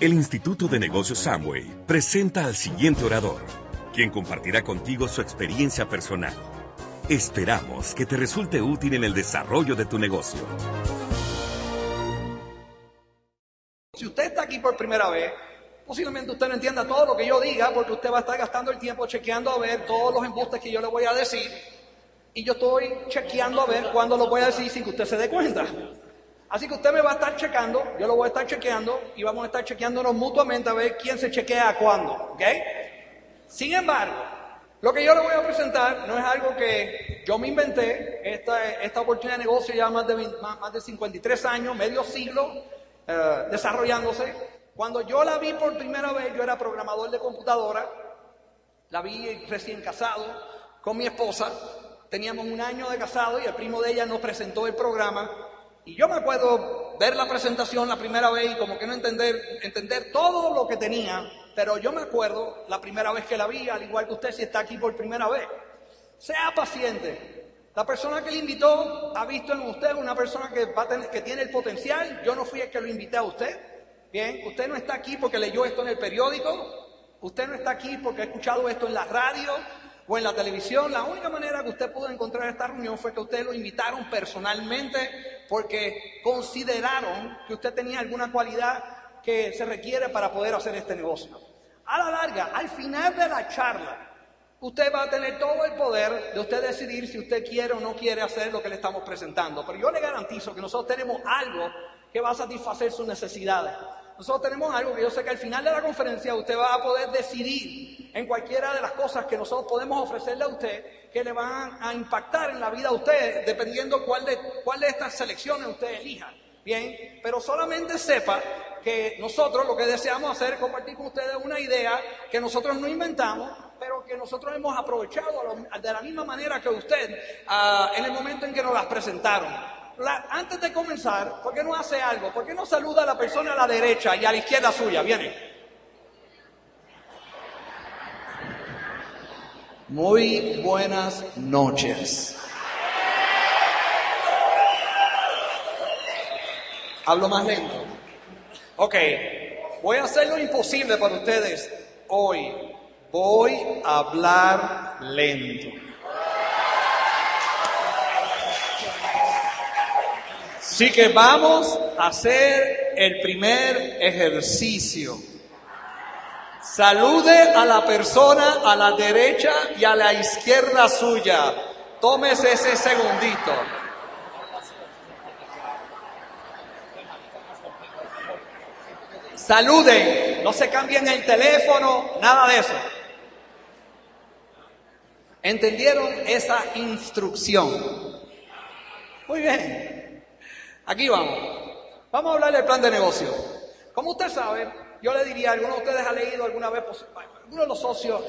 El Instituto de Negocios Samway presenta al siguiente orador, quien compartirá contigo su experiencia personal. Esperamos que te resulte útil en el desarrollo de tu negocio. Si usted está aquí por primera vez, posiblemente usted no entienda todo lo que yo diga porque usted va a estar gastando el tiempo chequeando a ver todos los embustes que yo le voy a decir y yo estoy chequeando a ver cuándo lo voy a decir sin que usted se dé cuenta. Así que usted me va a estar checando, yo lo voy a estar chequeando y vamos a estar chequeándonos mutuamente a ver quién se chequea a cuándo, ¿ok? Sin embargo, lo que yo le voy a presentar no es algo que yo me inventé, esta, esta oportunidad de negocio ya más de, más, de 53 años, medio siglo eh, desarrollándose. Cuando yo la vi por primera vez, yo era programador de computadora, la vi recién casado con mi esposa, teníamos un año de casado y el primo de ella nos presentó el programa y yo me acuerdo ver la presentación la primera vez y como que no entender, entender todo lo que tenía, pero yo me acuerdo la primera vez que la vi, al igual que usted si está aquí por primera vez. Sea paciente. La persona que le invitó ha visto en usted una persona que, va que tiene el potencial. Yo no fui el que lo invité a usted. Bien, usted no está aquí porque leyó esto en el periódico. Usted no está aquí porque ha escuchado esto en la radio o en la televisión, la única manera que usted pudo encontrar esta reunión fue que usted lo invitaron personalmente porque consideraron que usted tenía alguna cualidad que se requiere para poder hacer este negocio. A la larga, al final de la charla, usted va a tener todo el poder de usted decidir si usted quiere o no quiere hacer lo que le estamos presentando. Pero yo le garantizo que nosotros tenemos algo que va a satisfacer sus necesidades. Nosotros tenemos algo que yo sé que al final de la conferencia usted va a poder decidir en cualquiera de las cosas que nosotros podemos ofrecerle a usted que le van a impactar en la vida a usted, dependiendo cuál de, cuál de estas selecciones usted elija. Bien, pero solamente sepa que nosotros lo que deseamos hacer es compartir con ustedes una idea que nosotros no inventamos, pero que nosotros hemos aprovechado de la misma manera que usted ah, en el momento en que nos las presentaron antes de comenzar, ¿por qué no hace algo? ¿Por qué no saluda a la persona a la derecha y a la izquierda suya? Viene. Muy buenas noches. Hablo más lento. Ok, voy a hacer lo imposible para ustedes hoy. Voy a hablar lento. Así que vamos a hacer el primer ejercicio. Salude a la persona a la derecha y a la izquierda suya. Tómese ese segundito. Saluden, no se cambien el teléfono, nada de eso. ¿Entendieron esa instrucción? Muy bien. Aquí vamos. Vamos a hablar del plan de negocio. Como usted sabe, yo le diría, ¿alguno de ustedes ha leído alguna vez, alguno de los socios,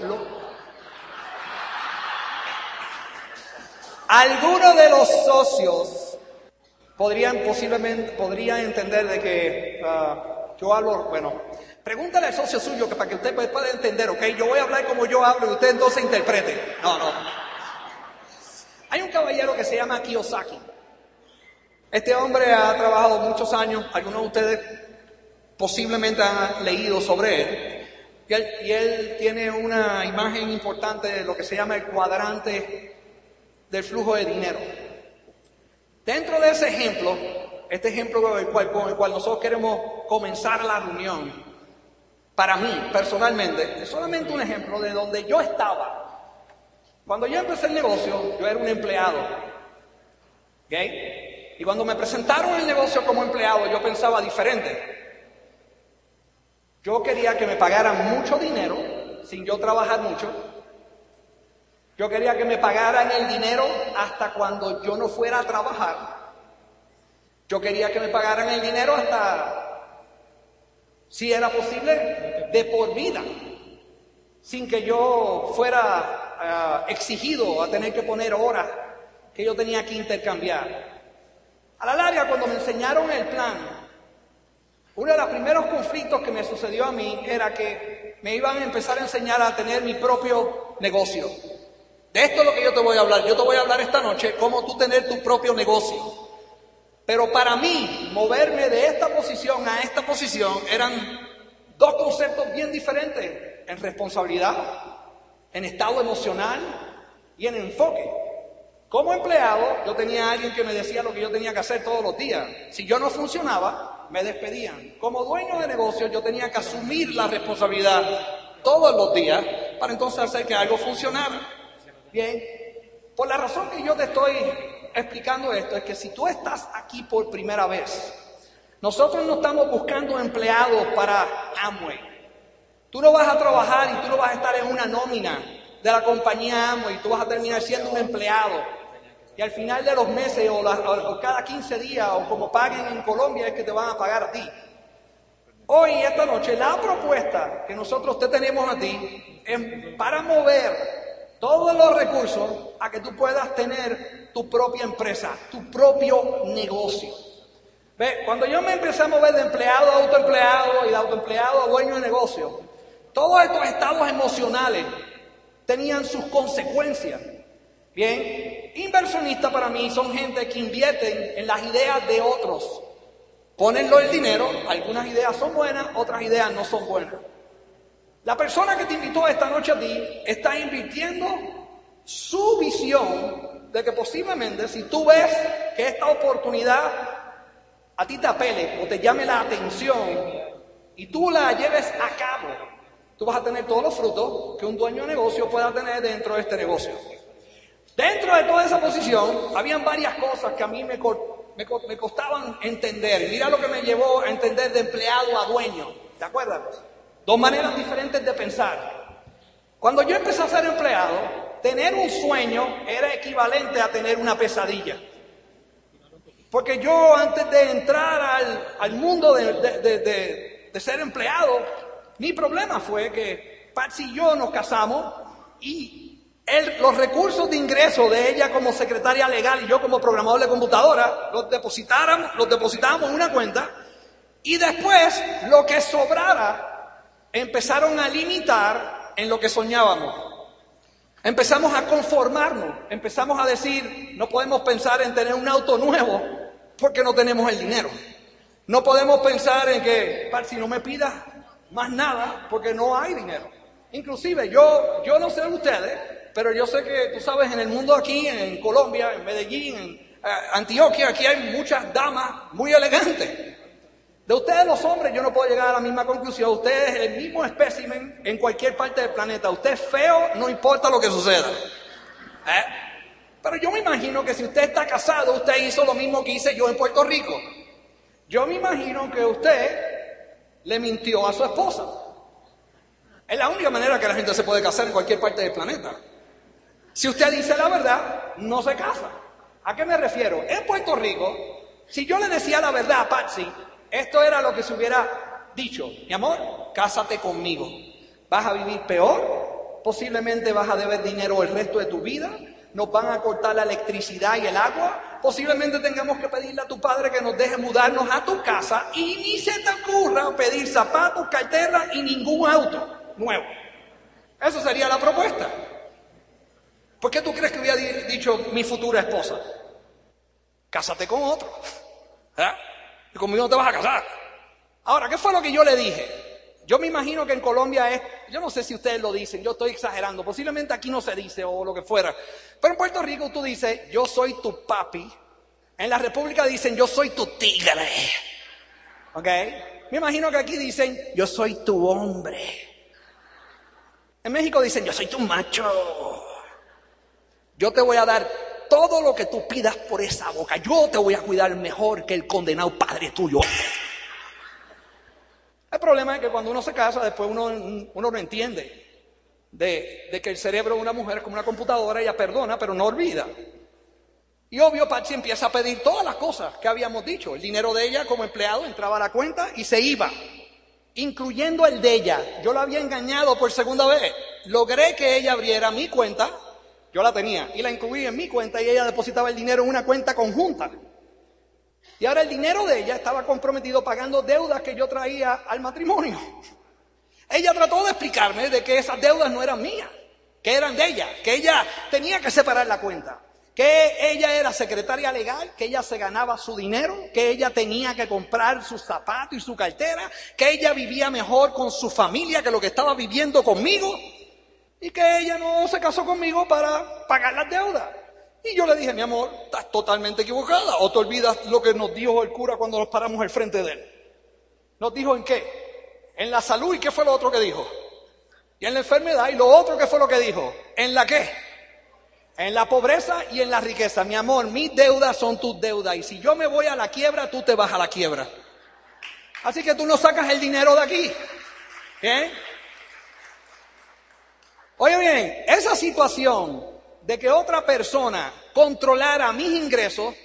algunos de los socios podrían posiblemente, podrían entender de que ah, yo hablo, bueno, pregúntale al socio suyo que para que usted pueda entender, ok, yo voy a hablar como yo hablo y usted entonces interprete. No, no. Hay un caballero que se llama Kiyosaki. Este hombre ha trabajado muchos años, algunos de ustedes posiblemente han leído sobre él, y él, tiene una imagen importante de lo que se llama el cuadrante del flujo de dinero. Dentro de ese ejemplo, este ejemplo con el cual, con el cual nosotros queremos comenzar la reunión, para mí personalmente, es solamente un ejemplo de donde yo estaba. Cuando yo empecé el negocio, yo era un empleado. ¿Okay? Y cuando me presentaron el negocio como empleado, yo pensaba diferente. Yo quería que me pagaran mucho dinero sin yo trabajar mucho. Yo quería que me pagaran el dinero hasta cuando yo no fuera a trabajar. Yo quería que me pagaran el dinero hasta, si era posible, de por vida, sin que yo fuera ah, exigido a tener que poner horas que yo tenía que intercambiar. A la larga, cuando me enseñaron el plan, uno de los primeros conflictos que me sucedió a mí era que me iban a empezar a enseñar a tener mi propio negocio. De esto es lo que yo te voy a hablar. Yo te voy a hablar esta noche cómo tú tener tu propio negocio. Pero para mí, moverme de esta posición a esta posición eran Dos conceptos bien diferentes en responsabilidad, en estado emocional y en enfoque. Como empleado, yo tenía a alguien que me decía lo que yo tenía que hacer todos los días. Si yo no funcionaba, me despedían. Como dueño de negocio, yo tenía que asumir la responsabilidad todos los días para entonces hacer que algo funcionara. Bien, por la razón que yo te estoy explicando esto es que si tú estás aquí por primera vez, nosotros no estamos buscando empleados para Amway. Tú no vas a trabajar y tú no vas a estar en una nómina de la compañía Amway, tú vas a terminar siendo un empleado y al final de los meses o, cada 15 días o como paguen en Colombia es que te van a pagar a ti. Hoy, esta noche, la propuesta que nosotros te tenemos a ti es para mover todos los recursos a que tú puedas tener tu propia empresa, tu propio negocio. ¿Ve? Cuando yo me empecé a mover de empleado a autoempleado y de autoempleado a dueño de negocio, todos estos estados emocionales tenían sus consecuencias. Bien, inversionistas para mí son gente que invierten en las ideas de otros. Ponenlo el dinero, algunas ideas son buenas, otras ideas no son buenas. La persona que te invitó esta noche a ti está invirtiendo su visión de que posiblemente si tú ves que esta oportunidad a ti te apele o te llame la atención y tú la lleves a cabo, tú vas a tener todos los frutos que un dueño de negocio pueda tener dentro de este negocio. Dentro de toda esa posición, habían varias cosas que a mí me, costaban entender. Mira lo que me llevó a entender de empleado a dueño. ¿Te acuerdas? Dos maneras diferentes de pensar. Cuando yo empecé a ser empleado, tener un sueño era equivalente a tener una pesadilla. Porque yo antes de entrar al, mundo de, de, ser empleado, mi problema fue que Patsy y yo nos casamos y los recursos de ingreso de ella como secretaria legal y yo como programador de computadora, los depositáramos, los depositábamos en una cuenta y después lo que sobrara empezaron a limitar en lo que soñábamos. Empezamos a conformarnos, empezamos a decir, no podemos pensar en tener un auto nuevo porque no tenemos el dinero. No podemos pensar en que, si no me pidas más nada porque no hay dinero. Inclusive yo, yo no sé de ustedes, pero yo sé que tú sabes, en el mundo aquí, en Colombia, en Medellín, en eh, Antioquia, aquí hay muchas damas muy elegantes. De ustedes los hombres yo no puedo llegar a la misma conclusión. Usted es el mismo espécimen en cualquier parte del planeta. Usted es feo, no importa lo que suceda. ¿Eh? Pero yo me imagino que si usted está casado, usted hizo lo mismo que hice yo en Puerto Rico. Yo me imagino que usted le mintió a su esposa. Es la única manera que la gente se puede casar en cualquier parte del planeta. Si usted dice la verdad, no se casa. ¿A qué me refiero? En Puerto Rico, si yo le decía la verdad a Patsy, esto era lo que se hubiera dicho. Mi amor, cásate conmigo. Vas a vivir peor, posiblemente vas a deber dinero el resto de tu vida, nos van a cortar la electricidad y el agua, posiblemente tengamos que pedirle a tu padre que nos deje mudarnos a tu casa y ni se te ocurra pedir zapatos, carteras y ningún auto nuevo. Eso sería la propuesta. ¿Por qué tú crees que hubiera dicho mi futura esposa? Cásate con otro. ¿Eh? Y conmigo no te vas a casar. Ahora, ¿qué fue lo que yo le dije? Yo me imagino que en Colombia es, yo no sé si ustedes lo dicen, yo estoy exagerando, posiblemente aquí no se dice o lo que fuera, pero en Puerto Rico tú dices, yo soy tu papi, en la República dicen, yo soy tu tigre, ¿ok? Me imagino que aquí dicen, yo soy tu hombre. En México dicen, yo soy tu macho. Yo te voy a dar todo lo que tú pidas por esa boca. Yo te voy a cuidar mejor que el condenado padre tuyo. El problema es que cuando uno se casa, después uno, no entiende de, que el cerebro de una mujer es como una computadora, ella perdona, pero no olvida. Y obvio, Patsy empieza a pedir todas las cosas que habíamos dicho. El dinero de ella como empleado entraba a la cuenta y se iba, incluyendo el de ella. Yo la había engañado por segunda vez. Logré que ella abriera mi cuenta yo la tenía y la incluí en mi cuenta y ella depositaba el dinero en una cuenta conjunta. Y ahora el dinero de ella estaba comprometido pagando deudas que yo traía al matrimonio. Ella trató de explicarme de que esas deudas no eran mías, que eran de ella, que ella tenía que separar la cuenta, que ella era secretaria legal, que ella se ganaba su dinero, que ella tenía que comprar sus zapatos y su cartera, que ella vivía mejor con su familia que lo que estaba viviendo conmigo y que ella no se casó conmigo para pagar las deudas. Y yo le dije, mi amor, estás totalmente equivocada o te olvidas lo que nos dijo el cura cuando nos paramos al frente de él. Nos dijo en qué? En la salud y qué fue lo otro que dijo. Y en la enfermedad y lo otro que fue lo que dijo. ¿En la qué? En la pobreza y en la riqueza. Mi amor, mis deudas son tus deudas. Y si yo me voy a la quiebra, tú te vas a la quiebra. Así que tú no sacas el dinero de aquí. ¿Bien? Oye bien, esa situación de que otra persona controlara mis ingresos,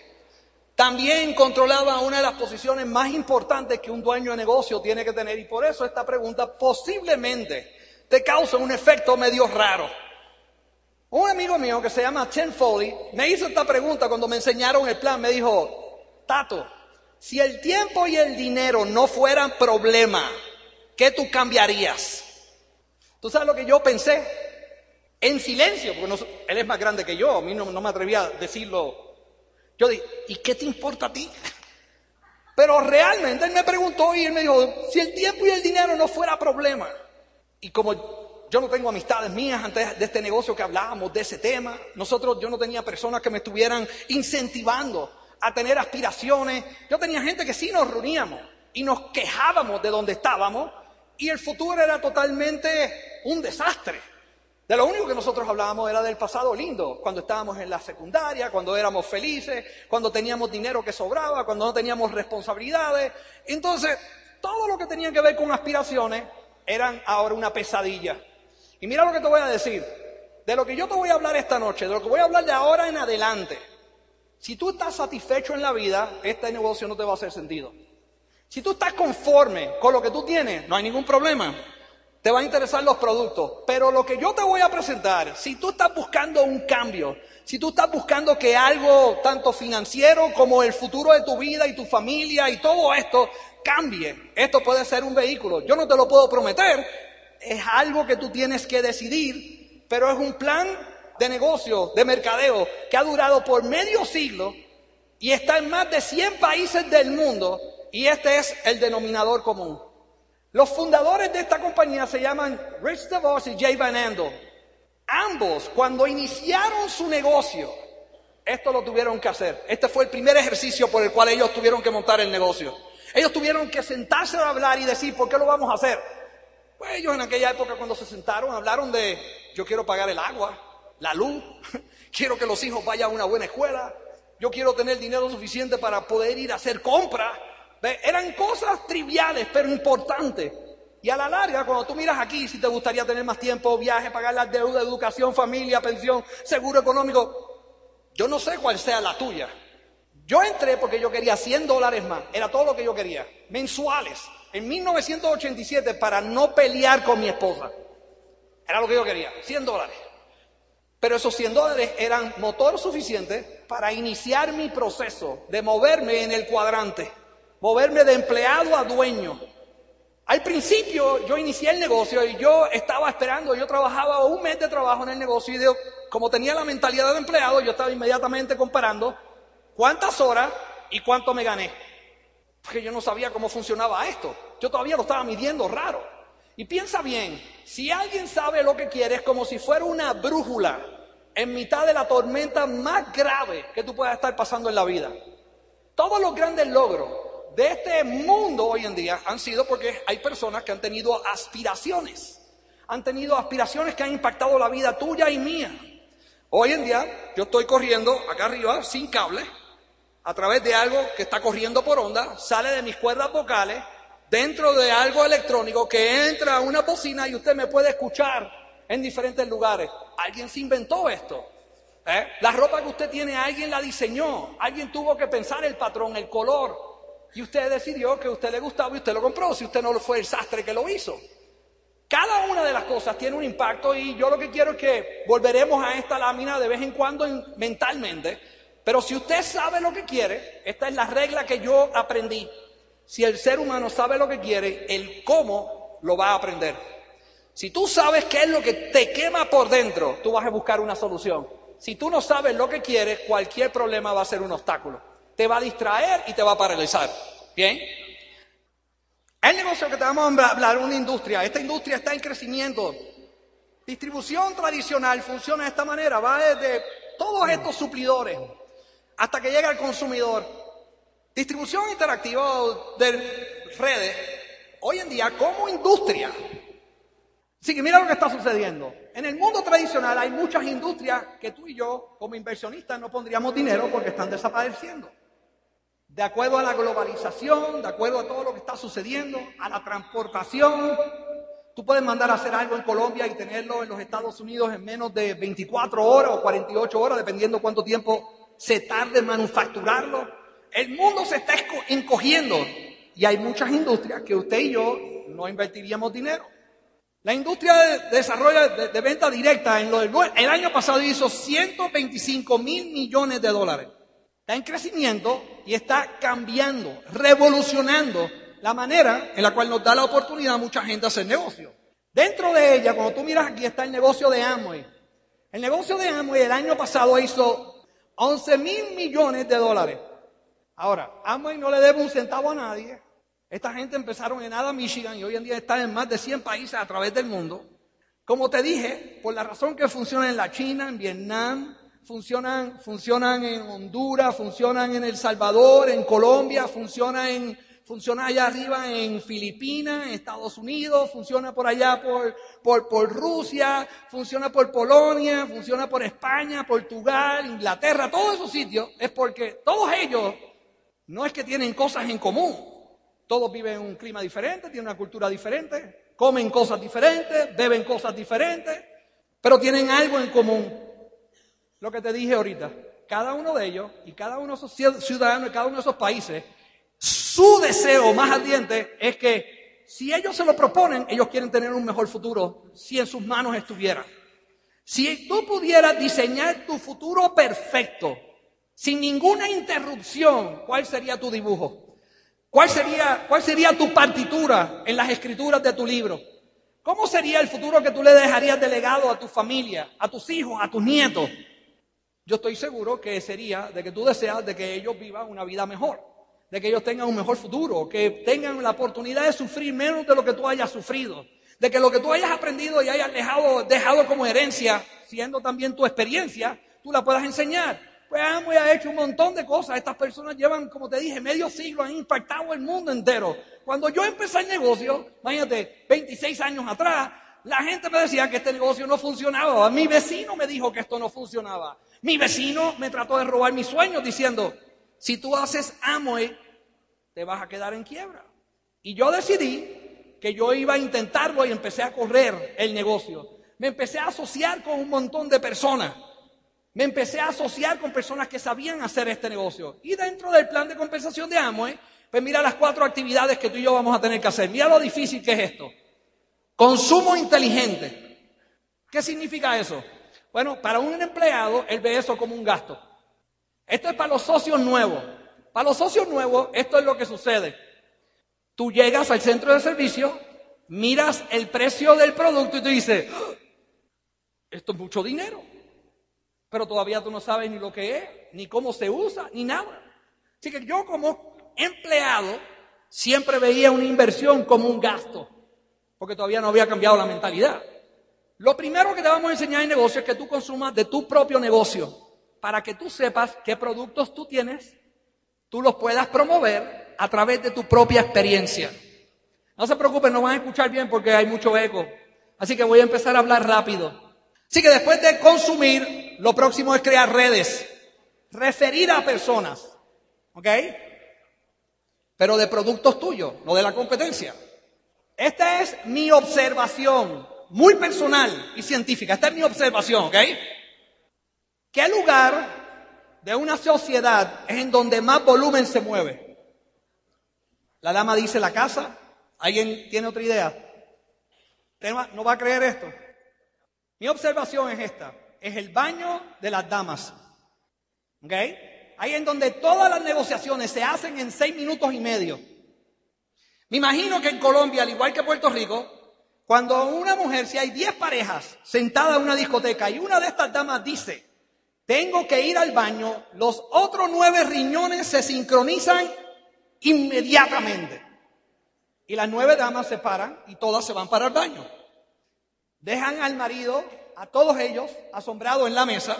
también controlaba una de las posiciones más importantes que un dueño de negocio tiene que tener. Y por eso esta pregunta posiblemente te causa un efecto medio raro. Un amigo mío que se llama Chen Foley me hizo esta pregunta cuando me enseñaron el plan. Me dijo, Tato, si el tiempo y el dinero no fueran problema, ¿qué tú cambiarías? ¿Tú sabes lo que yo pensé? En silencio, porque él es más grande que yo, a mí no, no me atrevía a decirlo. Yo dije, ¿y qué te importa a ti? Pero realmente él me preguntó y él me dijo, si el tiempo y el dinero no fuera problema. Y como yo no tengo amistades mías antes de este negocio que hablábamos de ese tema. Nosotros, yo no tenía personas que me estuvieran incentivando a tener aspiraciones. Yo tenía gente que sí nos reuníamos y nos quejábamos de donde estábamos y el futuro era totalmente un desastre. De lo único que nosotros hablábamos era del pasado lindo, cuando estábamos en la secundaria, cuando éramos felices, cuando teníamos dinero que sobraba, cuando no teníamos responsabilidades. Entonces, todo lo que tenía que ver con aspiraciones eran ahora una pesadilla. Y mira lo que te voy a decir. De lo que yo te voy a hablar esta noche, de lo que voy a hablar de ahora en adelante. Si tú estás satisfecho en la vida, este negocio no te va a hacer sentido. Si tú estás conforme con lo que tú tienes, no hay ningún problema. Te van a interesar los productos. Pero lo que yo te voy a presentar, si tú estás buscando un cambio, si tú estás buscando que algo tanto financiero como el futuro de tu vida y tu familia y todo esto cambie, esto puede ser un vehículo. Yo no te lo puedo prometer, es algo que tú tienes que decidir, pero es un plan de negocio, de mercadeo, que ha durado por medio siglo y está en más de 100 países del mundo y este es el denominador común. Los fundadores de esta compañía se llaman Rich DeVos y Jay Van Andel. Ambos, cuando iniciaron su negocio, esto lo tuvieron que hacer. Este fue el primer ejercicio por el cual ellos tuvieron que montar el negocio. Ellos tuvieron que sentarse a hablar y decir, ¿por qué lo vamos a hacer? Pues ellos en aquella época cuando se sentaron hablaron de, yo quiero pagar el agua, la luz, quiero que los hijos vayan a una buena escuela, yo quiero tener dinero suficiente para poder ir a hacer compras. Eran cosas triviales, pero importantes. Y a la larga, cuando tú miras aquí, si te gustaría tener más tiempo, viaje, pagar las deudas, educación, familia, pensión, seguro económico, yo no sé cuál sea la tuya. Yo entré porque yo quería 100 dólares más, era todo lo que yo quería, mensuales en 1987 para no pelear con mi esposa. Era lo que yo quería, 100 dólares. Pero esos 100 dólares eran motor suficiente para iniciar mi proceso de moverme en el cuadrante, moverme de empleado a dueño. Al principio yo inicié el negocio y yo estaba esperando, yo trabajaba un mes de trabajo en el negocio y como tenía la mentalidad de empleado, yo estaba inmediatamente comparando cuántas horas y cuánto me gané. Porque yo no sabía cómo funcionaba esto. Yo todavía lo estaba midiendo raro. Y piensa bien, si alguien sabe lo que quiere, es como si fuera una brújula en mitad de la tormenta más grave que tú puedas estar pasando en la vida. Todos los grandes logros de este mundo hoy en día han sido porque hay personas que han tenido aspiraciones. Han tenido aspiraciones que han impactado la vida tuya y mía. Hoy en día yo estoy corriendo acá arriba sin cable a través de algo que está corriendo por onda, sale de mis cuerdas vocales, dentro de algo electrónico que entra a una bocina y usted me puede escuchar en diferentes lugares. Alguien se inventó esto. ¿eh? La ropa que usted tiene, alguien la diseñó. Alguien tuvo que pensar el patrón, el color. Y usted decidió que a usted le gustaba y usted lo compró, si usted no fue el sastre que lo hizo. Cada una de las cosas tiene un impacto y yo lo que quiero es que volveremos a esta lámina de vez en cuando mentalmente pero si usted sabe lo que quiere, esta es la regla que yo aprendí. Si el ser humano sabe lo que quiere, el cómo lo va a aprender. Si tú sabes qué es lo que te quema por dentro, tú vas a buscar una solución. Si tú no sabes lo que quieres, cualquier problema va a ser un obstáculo. Te va a distraer y te va a paralizar. ¿Bien? El negocio que te vamos a hablar una industria. Esta industria está en crecimiento. Distribución tradicional funciona de esta manera. Va desde todos estos suplidores hasta que llega al consumidor. Distribución interactiva de redes, hoy en día como industria. Así que mira lo que está sucediendo. En el mundo tradicional hay muchas industrias que tú y yo, como inversionistas, no pondríamos dinero porque están desapareciendo. De acuerdo a la globalización, de acuerdo a todo lo que está sucediendo, a la transportación, tú puedes mandar a hacer algo en Colombia y tenerlo en los Estados Unidos en menos de 24 horas o 48 horas, dependiendo cuánto tiempo se tarde en manufacturarlo. El mundo se está encogiendo y hay muchas industrias que usted y yo no invertiríamos dinero. La industria de desarrollo de, venta directa en lo el año pasado hizo 125 mil millones de dólares. Está en crecimiento y está cambiando, revolucionando la manera en la cual nos da la oportunidad a mucha gente hacer negocio. Dentro de ella, cuando tú miras aquí, está el negocio de Amway. El negocio de Amway el año pasado hizo 11 mil millones de dólares. Ahora, Amway no le debe un centavo a nadie. Esta gente empezaron en Ada, Michigan y hoy en día están en más de 100 países a través del mundo. Como te dije, por la razón que funcionan en la China, en Vietnam, funcionan, funcionan en Honduras, funcionan en El Salvador, en Colombia, funcionan en, funciona allá arriba en Filipinas, en Estados Unidos, funciona por allá por, por, por, Rusia, funciona por Polonia, funciona por España, Portugal, Inglaterra, todos esos sitios, es porque todos ellos no es que tienen cosas en común. Todos viven en un clima diferente, tienen una cultura diferente, comen cosas diferentes, beben cosas diferentes, pero tienen algo en común. Lo que te dije ahorita, cada uno de ellos y cada uno de esos ciudadanos de cada uno de esos países, su deseo más ardiente es que si ellos se lo proponen, ellos quieren tener un mejor futuro si en sus manos estuviera. Si tú pudieras diseñar tu futuro perfecto, sin ninguna interrupción, ¿cuál sería tu dibujo? ¿Cuál sería, ¿Cuál sería tu partitura en las escrituras de tu libro? ¿Cómo sería el futuro que tú le dejarías de legado a tu familia, a tus hijos, a tus nietos? Yo estoy seguro que sería de que tú deseas de que ellos vivan una vida mejor, de que ellos tengan un mejor futuro, que tengan la oportunidad de sufrir menos de lo que tú hayas sufrido, de que lo que tú hayas aprendido y hayas dejado, dejado como herencia, siendo también tu experiencia, tú la puedas enseñar. Pues Amway ha hecho un montón de cosas. Estas personas llevan, como te dije, medio siglo, han impactado el mundo entero. Cuando yo empecé el negocio, imagínate, 26 años atrás, la gente me decía que este negocio no funcionaba. Mi vecino me dijo que esto no funcionaba. Mi vecino me trató de robar mis sueños diciendo, si tú haces Amway, te vas a quedar en quiebra. Y yo decidí que yo iba a intentarlo y empecé a correr el negocio. Me empecé a asociar con un montón de personas me empecé a asociar con personas que sabían hacer este negocio. Y dentro del plan de compensación de Amway, pues mira las cuatro actividades que tú y yo vamos a tener que hacer. Mira lo difícil que es esto. Consumo inteligente. ¿Qué significa eso? Bueno, para un empleado, él ve eso como un gasto. Esto es para los socios nuevos. Para los socios nuevos, esto es lo que sucede. Tú llegas al centro de servicio, miras el precio del producto y tú dices, ¡Ah! esto es mucho dinero pero todavía tú no sabes ni lo que es, ni cómo se usa, ni nada. Así que yo como empleado siempre veía una inversión como un gasto, porque todavía no había cambiado la mentalidad. Lo primero que te vamos a enseñar en negocio es que tú consumas de tu propio negocio, para que tú sepas qué productos tú tienes, tú los puedas promover a través de tu propia experiencia. No se preocupen, no van a escuchar bien porque hay mucho eco. Así que voy a empezar a hablar rápido. Así que después de consumir, lo próximo es crear redes, referir a personas, ¿ok? Pero de productos tuyos, no de la competencia. Esta es mi observación, muy personal y científica. Esta es mi observación, ¿ok? ¿Qué lugar de una sociedad es en donde más volumen se mueve? La dama dice la casa. ¿Alguien tiene otra idea? ¿No va a creer esto? Mi observación es esta, es el baño de las damas. ¿Ok? Ahí en donde todas las negociaciones se hacen en seis minutos y medio. Me imagino que en Colombia, al igual que Puerto Rico, cuando una mujer, si hay diez parejas sentadas en una discoteca y una de estas damas dice tengo que ir al baño, los otros nueve riñones se sincronizan inmediatamente. Y las nueve damas se paran y todas se van para el baño. Dejan al marido, a todos ellos, asombrados en la mesa,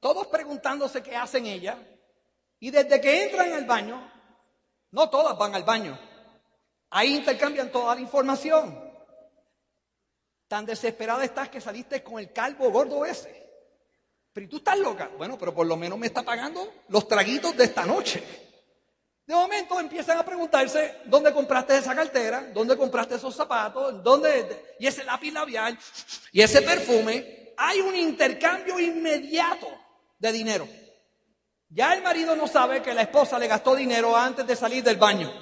todos preguntándose qué hacen ella. Y desde que entran al baño, no todas van al baño. Ahí intercambian toda la información. Tan desesperada estás que saliste con el calvo gordo ese. Pero tú estás loca. Bueno, pero por lo menos me está pagando los traguitos de esta noche. De momento empiezan a preguntarse dónde compraste esa cartera, dónde compraste esos zapatos, dónde y ese lápiz labial y ese perfume. Hay un intercambio inmediato de dinero. Ya el marido no sabe que la esposa le gastó dinero antes de salir del baño,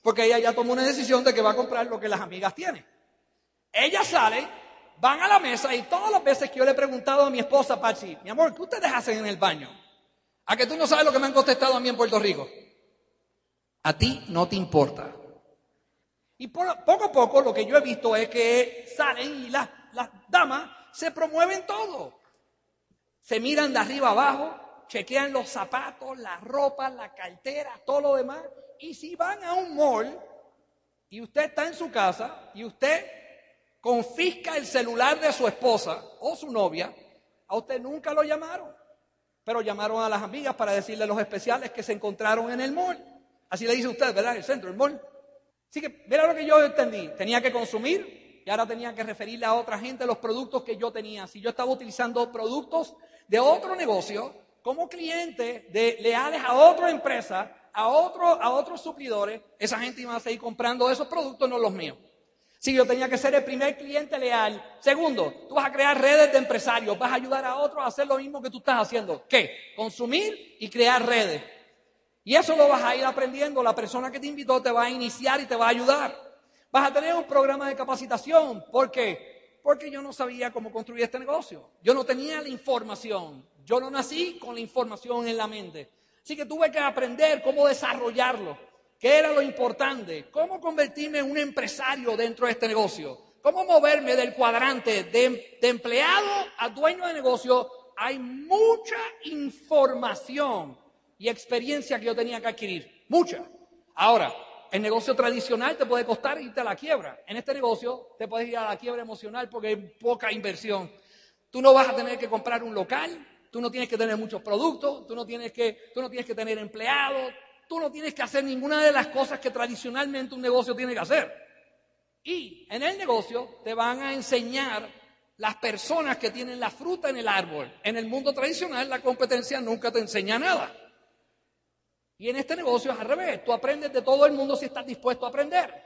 porque ella ya tomó una decisión de que va a comprar lo que las amigas tienen. Ella sale van a la mesa y todas las veces que yo le he preguntado a mi esposa, Pachi, mi amor, ¿qué ustedes hacen en el baño? A que tú no sabes lo que me han contestado a mí en Puerto Rico. A ti no te importa. Y poco a poco lo que yo he visto es que salen y las, las damas se promueven todo. Se miran de arriba abajo, chequean los zapatos, la ropa, la cartera, todo lo demás. Y si van a un mall y usted está en su casa y usted confisca el celular de su esposa o su novia, a usted nunca lo llamaron, pero llamaron a las amigas para decirle los especiales que se encontraron en el mall. Así le dice usted, ¿verdad? El centro, el mall. Así que, mira lo que yo entendí. Tenía que consumir y ahora tenía que referirle a otra gente los productos que yo tenía. Si yo estaba utilizando productos de otro negocio como cliente de leales a otra empresa, a, otro, a otros suplidores, esa gente iba a seguir comprando esos productos, no los míos. Si yo tenía que ser el primer cliente leal. Segundo, tú vas a crear redes de empresarios, vas a ayudar a otros a hacer lo mismo que tú estás haciendo. ¿Qué? Consumir y crear redes. Y eso lo vas a ir aprendiendo. La persona que te invitó te va a iniciar y te va a ayudar. Vas a tener un programa de capacitación. ¿Por qué? Porque yo no sabía cómo construir este negocio. Yo no tenía la información. Yo no nací con la información en la mente. Así que tuve que aprender cómo desarrollarlo. ¿Qué era lo importante? ¿Cómo convertirme en un empresario dentro de este negocio? ¿Cómo moverme del cuadrante de, empleado a dueño de negocio? Hay mucha información y experiencia que yo tenía que adquirir. Mucha. Ahora, el negocio tradicional te puede costar irte a la quiebra. En este negocio te puedes ir a la quiebra emocional porque hay poca inversión. Tú no vas a tener que comprar un local, tú no tienes que tener muchos productos, tú no tienes que, tú no tienes que tener empleados, tú no tienes que hacer ninguna de las cosas que tradicionalmente un negocio tiene que hacer. Y en el negocio te van a enseñar las personas que tienen la fruta en el árbol. En el mundo tradicional la competencia nunca te enseña nada. Y en este negocio es al revés. Tú aprendes de todo el mundo si estás dispuesto a aprender.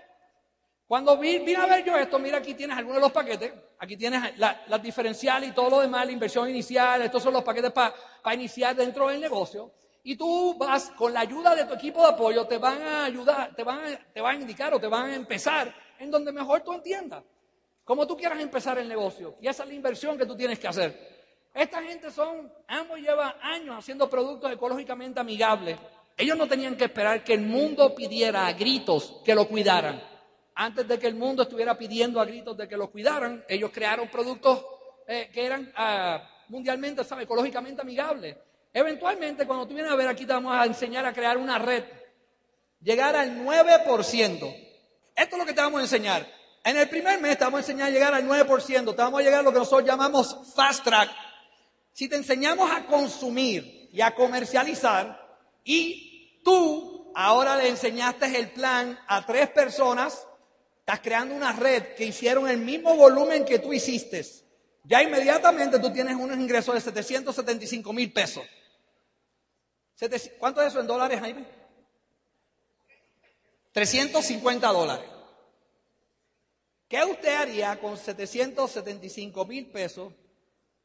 Cuando vine a ver yo esto, mira aquí tienes algunos de los paquetes. Aquí tienes las diferenciales y todo lo demás, la inversión inicial. Estos son los paquetes para iniciar dentro del negocio. Y tú vas con la ayuda de tu equipo de apoyo, te van a ayudar, te van a, indicar o te van a empezar en donde mejor tú entiendas. Como tú quieras empezar el negocio. Y esa es la inversión que tú tienes que hacer. Esta gente son, ambos llevan años haciendo productos ecológicamente amigables. Ellos no tenían que esperar que el mundo pidiera a gritos que lo cuidaran. Antes de que el mundo estuviera pidiendo a gritos de que lo cuidaran, ellos crearon productos eh, que eran uh, mundialmente, ¿sabe? ecológicamente amigables. Eventualmente, cuando tú vienes a ver aquí, te vamos a enseñar a crear una red. Llegar al 9%. Esto es lo que te vamos a enseñar. En el primer mes te vamos a enseñar a llegar al 9%. Te vamos a llegar a lo que nosotros llamamos fast track. Si te enseñamos a consumir y a comercializar y tú ahora le enseñaste el plan a tres personas, estás creando una red que hicieron el mismo volumen que tú hiciste. Ya inmediatamente tú tienes unos ingresos de 775 mil pesos. ¿Cuánto es eso en dólares, Jaime? 350 dólares. ¿Qué usted haría con 775 mil pesos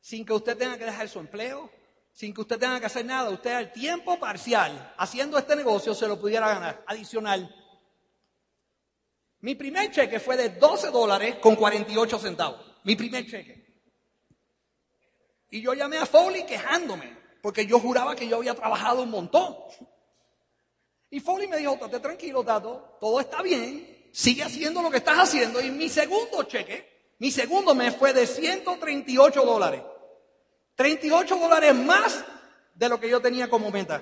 sin que usted tenga que dejar su empleo, sin que usted tenga que hacer nada? Usted al tiempo parcial, haciendo este negocio, se lo pudiera ganar adicional. Mi primer cheque fue de 12 dólares con 48 centavos. Mi primer cheque. Y yo llamé a Foley quejándome porque yo juraba que yo había trabajado un montón. Y Foley me dijo, estate tranquilo, Tato, todo está bien, sigue haciendo lo que estás haciendo. Y mi segundo cheque, mi segundo mes fue de 138 dólares. 38 dólares más de lo que yo tenía como meta.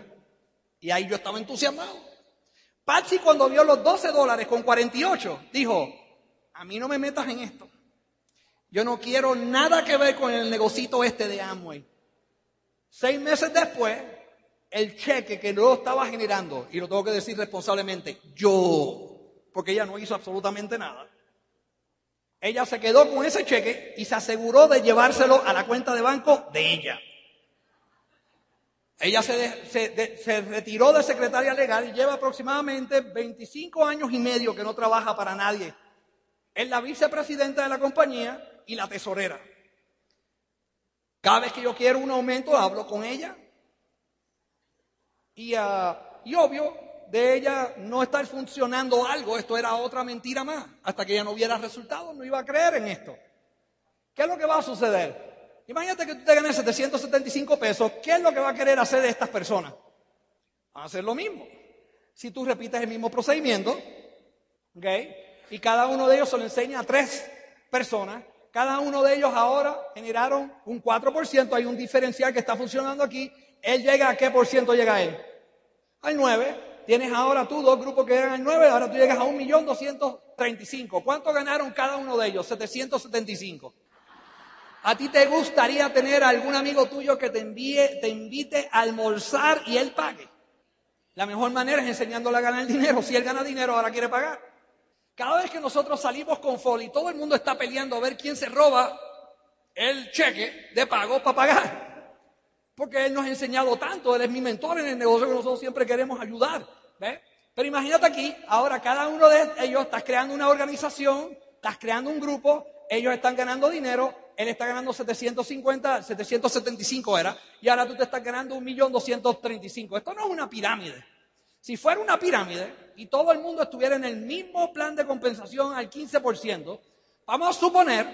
Y ahí yo estaba entusiasmado. Patsy cuando vio los 12 dólares con 48, dijo, a mí no me metas en esto. Yo no quiero nada que ver con el negocito este de Amway. Seis meses después, el cheque que no estaba generando, y lo tengo que decir responsablemente, yo, porque ella no hizo absolutamente nada, ella se quedó con ese cheque y se aseguró de llevárselo a la cuenta de banco de ella. Ella se, se, retiró de secretaria legal y lleva aproximadamente 25 años y medio que no trabaja para nadie. Es la vicepresidenta de la compañía y la tesorera. Cada vez que yo quiero un aumento, hablo con ella. Y, ah, y obvio, de ella no estar funcionando algo, esto era otra mentira más. Hasta que ella no viera resultados, no iba a creer en esto. ¿Qué es lo que va a suceder? Imagínate que tú te ganes 775 pesos, ¿qué es lo que va a querer hacer estas personas? Van a hacer lo mismo. Si tú repites el mismo procedimiento, ¿ok? Y cada uno de ellos se lo enseña a tres personas, cada uno de ellos ahora generaron un 4%, hay un diferencial que está funcionando aquí, él llega a qué por ciento llega él? Al 9, Tienes ahora tú dos grupos que llegan al 9, ahora tú llegas a 1.235.000. ¿Cuánto ganaron cada uno de ellos? 775. ¿A ti te gustaría tener algún amigo tuyo que te envíe, te invite a almorzar y él pague? La mejor manera es enseñándole a ganar dinero. Si él gana dinero, ahora quiere pagar. Cada vez que nosotros salimos con FOL y todo el mundo está peleando a ver quién se roba el cheque de pago para pagar. Porque Él nos ha enseñado tanto, Él es mi mentor en el negocio que nosotros siempre queremos ayudar. Pero imagínate aquí, ahora cada uno de ellos está creando una organización, estás creando un grupo, ellos están ganando dinero, él está ganando 750, 775 era, y ahora tú te estás ganando 1.235. Esto no es una pirámide. Si fuera una pirámide y todo el mundo estuviera en el mismo plan de compensación al 15%, vamos a suponer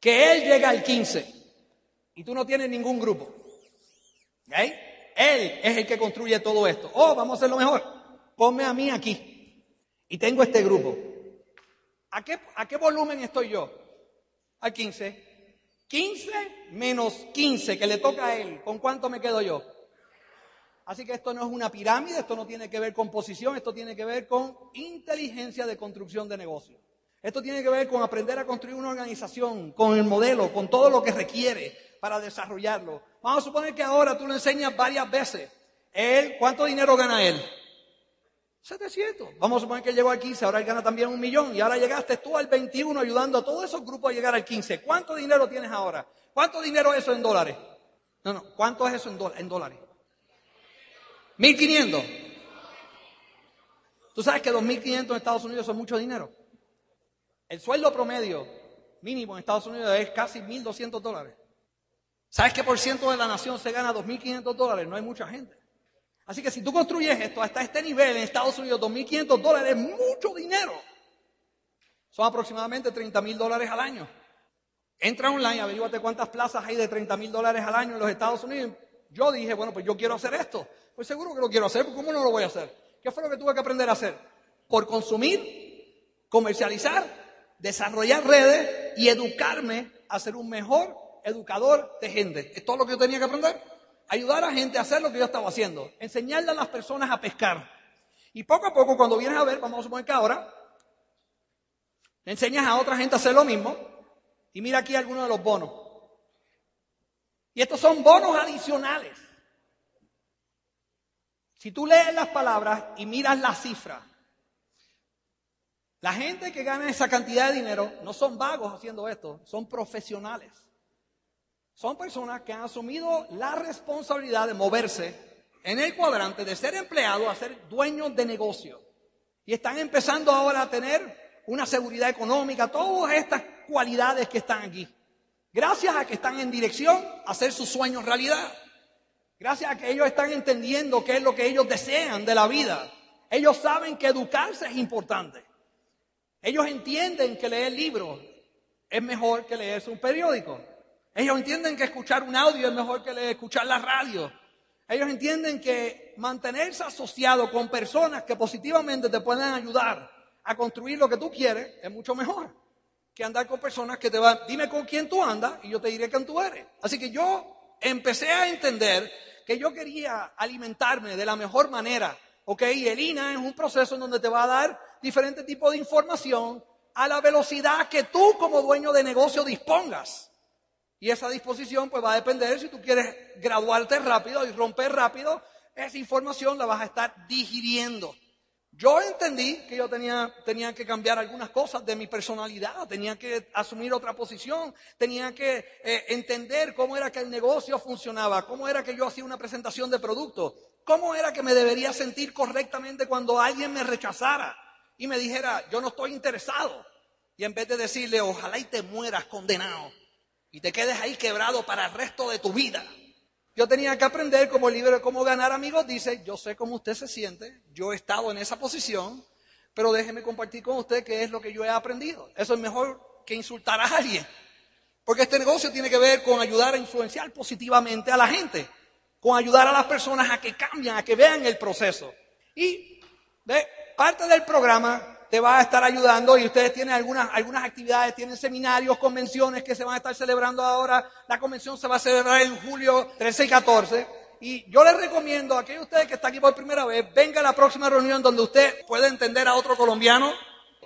que él llega al 15% y tú no tienes ningún grupo. Él es el que construye todo esto. Oh, vamos a hacerlo mejor. Ponme a mí aquí. Y tengo este grupo. ¿A qué, ¿A qué volumen estoy yo? Al 15. 15 menos 15 que le toca a él. ¿Con cuánto me quedo yo? Así que esto no es una pirámide, esto no tiene que ver con posición, esto tiene que ver con inteligencia de construcción de negocio. Esto tiene que ver con aprender a construir una organización, con el modelo, con todo lo que requiere para desarrollarlo. Vamos a suponer que ahora tú le enseñas varias veces. Él, ¿cuánto dinero gana él? 700. Vamos a suponer que llegó al 15, ahora él gana también un millón y ahora llegaste tú al 21 ayudando a todos esos grupos a llegar al 15. ¿Cuánto dinero tienes ahora? ¿Cuánto dinero es eso en dólares? No, no, ¿cuánto es eso en, en dólares? 1500. Tú sabes que 2500 en Estados Unidos son mucho dinero. El sueldo promedio mínimo en Estados Unidos es casi 1200 dólares. ¿Sabes qué por ciento de la nación se gana 2.500 dólares? No hay mucha gente. Así que si tú construyes esto hasta este nivel en Estados Unidos, 2.500 dólares es mucho dinero. Son aproximadamente 30 mil dólares al año. Entra online, averíguate cuántas plazas hay de 30 mil dólares al año en los Estados Unidos. Yo dije, bueno, pues yo quiero hacer esto. Pues seguro que lo quiero hacer, ¿cómo no lo voy a hacer? ¿Qué fue lo que tuve que aprender a hacer? Por consumir, comercializar, desarrollar redes y educarme a ser un mejor educador de gente. Es todo lo que yo tenía que aprender. Ayudar a gente a hacer lo que yo estaba haciendo. Enseñarle a las personas a pescar. Y poco a poco, cuando vienes a ver, vamos a suponer que ahora, le enseñas a otra gente a hacer lo mismo. Y mira aquí algunos de los bonos. Y estos son bonos adicionales. Si tú lees las palabras y miras la cifra, la gente que gana esa cantidad de dinero no son vagos haciendo esto, son profesionales. Son personas que han asumido la responsabilidad de moverse en el cuadrante de ser empleados a ser dueños de negocio. Y están empezando ahora a tener una seguridad económica, todas estas cualidades que están aquí. Gracias a que están en dirección a hacer sus sueños realidad. Gracias a que ellos están entendiendo qué es lo que ellos desean de la vida. Ellos saben que educarse es importante. Ellos entienden que leer libros es mejor que leerse un periódico. Ellos entienden que escuchar un audio es mejor que escuchar la radio. Ellos entienden que mantenerse asociado con personas que positivamente te pueden ayudar a construir lo que tú quieres es mucho mejor. que andar con personas que te van, dime con quién tú andas y yo te diré quién tú eres. Así que yo empecé a entender que yo quería alimentarme de la mejor manera. ¿Ok? El INA es un proceso en donde te va a dar diferentes tipos de información a la velocidad que tú como dueño de negocio dispongas. Y esa disposición pues va a depender si tú quieres graduarte rápido y romper rápido, esa información la vas a estar digiriendo. Yo entendí que yo tenía, tenía que cambiar algunas cosas de mi personalidad, tenía que asumir otra posición, tenía que eh, entender cómo era que el negocio funcionaba, cómo era que yo hacía una presentación de producto, cómo era que me debería sentir correctamente cuando alguien me rechazara y me dijera, yo no estoy interesado. Y en vez de decirle, ojalá y te mueras condenado y te quedes ahí quebrado para el resto de tu vida. Yo tenía que aprender como libro cómo ganar amigos. Dice, yo sé cómo usted se siente, yo he estado en esa posición, pero déjeme compartir con usted qué es lo que yo he aprendido. Eso es mejor que insultar a alguien. Porque este negocio tiene que ver con ayudar a influenciar positivamente a la gente, con ayudar a las personas a que cambien, a que vean el proceso. Y de parte del programa te va a estar ayudando y ustedes tienen algunas, algunas actividades, tienen seminarios, convenciones que se van a estar celebrando ahora. La convención se va a celebrar en julio 13 y 14. Y yo les recomiendo a aquellos de ustedes que están aquí por primera vez, venga a la próxima reunión donde usted puede entender a otro colombiano,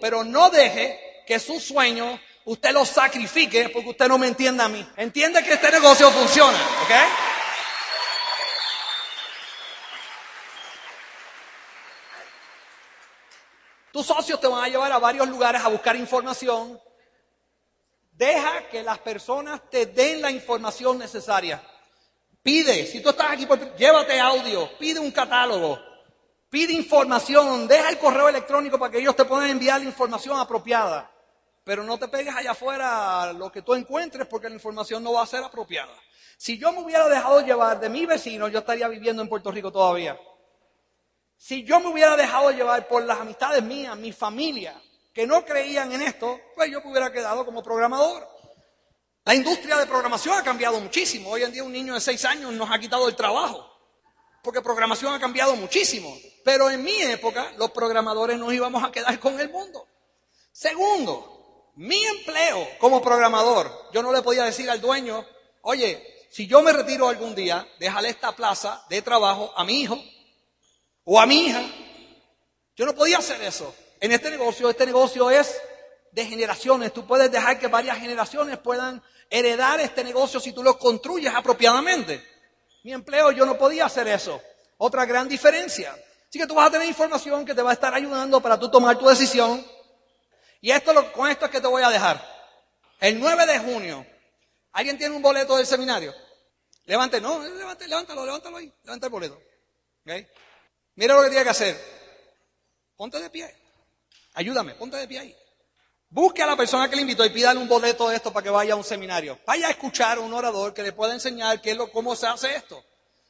pero no deje que su sueño usted lo sacrifique porque usted no me entienda a mí. Entiende que este negocio funciona, ¿ok? Tus socios te van a llevar a varios lugares a buscar información. Deja que las personas te den la información necesaria. Pide, si tú estás aquí, llévate audio, pide un catálogo, pide información, deja el correo electrónico para que ellos te puedan enviar la información apropiada. Pero no te pegues allá afuera lo que tú encuentres porque la información no va a ser apropiada. Si yo me hubiera dejado llevar de mi vecino, yo estaría viviendo en Puerto Rico todavía. Si yo me hubiera dejado llevar por las amistades mías, mi familia, que no creían en esto, pues yo me hubiera quedado como programador. La industria de programación ha cambiado muchísimo. Hoy en día un niño de seis años nos ha quitado el trabajo, porque programación ha cambiado muchísimo. Pero en mi época los programadores nos íbamos a quedar con el mundo. Segundo, mi empleo como programador, yo no le podía decir al dueño, oye, si yo me retiro algún día, déjale esta plaza de trabajo a mi hijo o a mi hija. Yo no podía hacer eso. En este negocio, este negocio es de generaciones. Tú puedes dejar que varias generaciones puedan heredar este negocio si tú lo construyes apropiadamente. Mi empleo, yo no podía hacer eso. Otra gran diferencia. Así que tú vas a tener información que te va a estar ayudando para tú tomar tu decisión. Y esto, con esto es que te voy a dejar. El 9 de junio, ¿alguien tiene un boleto del seminario? Levante, no, levántalo, levántalo ahí, levanta el boleto. ¿Okay? Mira lo que tiene que hacer. Ponte de pie. Ayúdame, ponte de pie ahí. Busque a la persona que le invitó y pídale un boleto de esto para que vaya a un seminario. Vaya a escuchar a un orador que le pueda enseñar qué es lo, cómo se hace esto.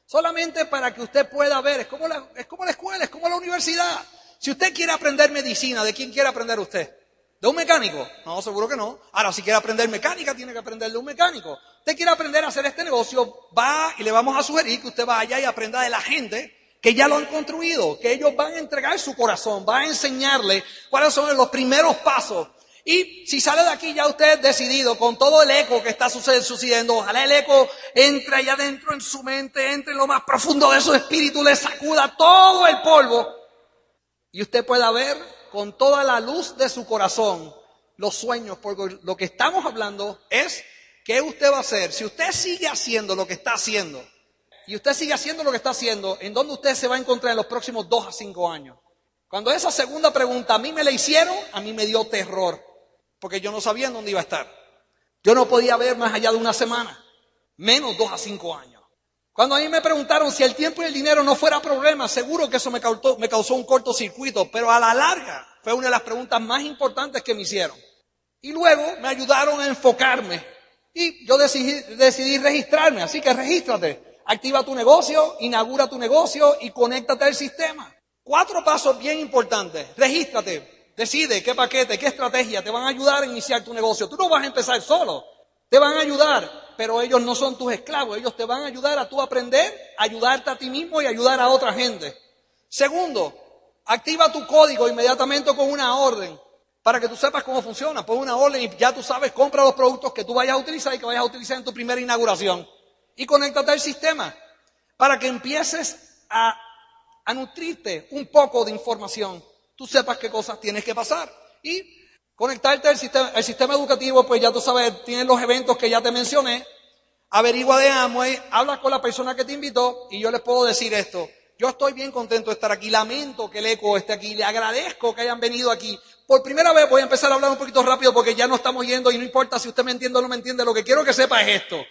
Solamente para que usted pueda ver. Es como, la, es como la escuela, es como la universidad. Si usted quiere aprender medicina, ¿de quién quiere aprender usted? ¿De un mecánico? No, seguro que no. Ahora, si quiere aprender mecánica, tiene que aprender de un mecánico. Usted quiere aprender a hacer este negocio, va y le vamos a sugerir que usted vaya y aprenda de la gente que ya lo han construido, que ellos van a entregar su corazón, van a enseñarle cuáles son los primeros pasos. Y si sale de aquí ya usted decidido con todo el eco que está sucediendo, ojalá el eco entre allá adentro en su mente, entre en lo más profundo de su espíritu, le sacuda todo el polvo y usted pueda ver con toda la luz de su corazón los sueños, porque lo que estamos hablando es qué usted va a hacer. Si usted sigue haciendo lo que está haciendo, y usted sigue haciendo lo que está haciendo, ¿en dónde usted se va a encontrar en los próximos dos a cinco años? Cuando esa segunda pregunta a mí me la hicieron, a mí me dio terror, porque yo no sabía en dónde iba a estar. Yo no podía ver más allá de una semana, menos dos a cinco años. Cuando a mí me preguntaron si el tiempo y el dinero no fuera problema, seguro que eso me causó, me causó un cortocircuito, pero a la larga fue una de las preguntas más importantes que me hicieron. Y luego me ayudaron a enfocarme y yo decidí, decidí registrarme, así que regístrate. Activa tu negocio, inaugura tu negocio y conéctate al sistema. Cuatro pasos bien importantes. Regístrate, decide qué paquete, qué estrategia te van a ayudar a iniciar tu negocio. Tú no vas a empezar solo. Te van a ayudar, pero ellos no son tus esclavos. Ellos te van a ayudar a tú aprender, ayudarte a ti mismo y ayudar a otra gente. Segundo, activa tu código inmediatamente con una orden. para que tú sepas cómo funciona. Pon una orden y ya tú sabes, compra los productos que tú vayas a utilizar y que vayas a utilizar en tu primera inauguración. Y conéctate al sistema para que empieces a, nutrirte un poco de información. Tú sepas qué cosas tienes que pasar. Y conectarte al sistema, al sistema educativo, pues ya tú sabes, tienes los eventos que ya te mencioné. Averigua de Amway, habla con la persona que te invitó y yo les puedo decir esto. Yo estoy bien contento de estar aquí. Lamento que el eco esté aquí. Le agradezco que hayan venido aquí. Por primera vez voy a empezar a hablar un poquito rápido porque ya no estamos yendo y no importa si usted me entiende o no me entiende. Lo que quiero que sepa es esto.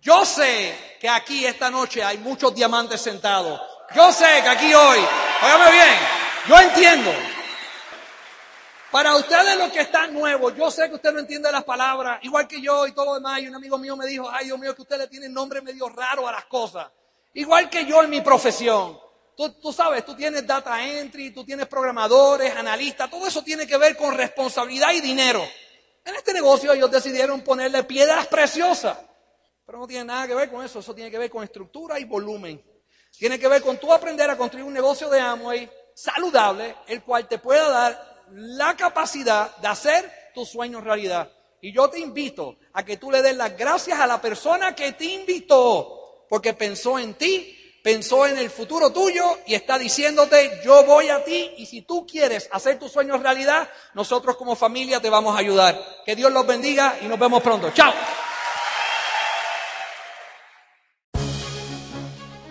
Yo sé que aquí esta noche hay muchos diamantes sentados. Yo sé que aquí hoy, óigame bien, yo entiendo. Para ustedes los que están nuevos, yo sé que usted no entiende las palabras, igual que yo y todo lo demás. Y un amigo mío me dijo, ay Dios mío, que usted le tiene nombre medio raro a las cosas. Igual que yo en mi profesión. Tú, sabes, tú tienes data entry, tú tienes programadores, analistas, todo eso tiene que ver con responsabilidad y dinero. En este negocio ellos decidieron ponerle piedras preciosas, pero no tiene nada que ver con eso, eso tiene que ver con estructura y volumen. Tiene que ver con tú aprender a construir un negocio de Amway saludable, el cual te pueda dar la capacidad de hacer tus sueños realidad. Y yo te invito a que tú le des las gracias a la persona que te invitó, porque pensó en ti pensó en el futuro tuyo y está diciéndote, yo voy a ti y si tú quieres hacer tus sueños realidad, nosotros como familia te vamos a ayudar. Que Dios los bendiga y nos vemos pronto. Chao.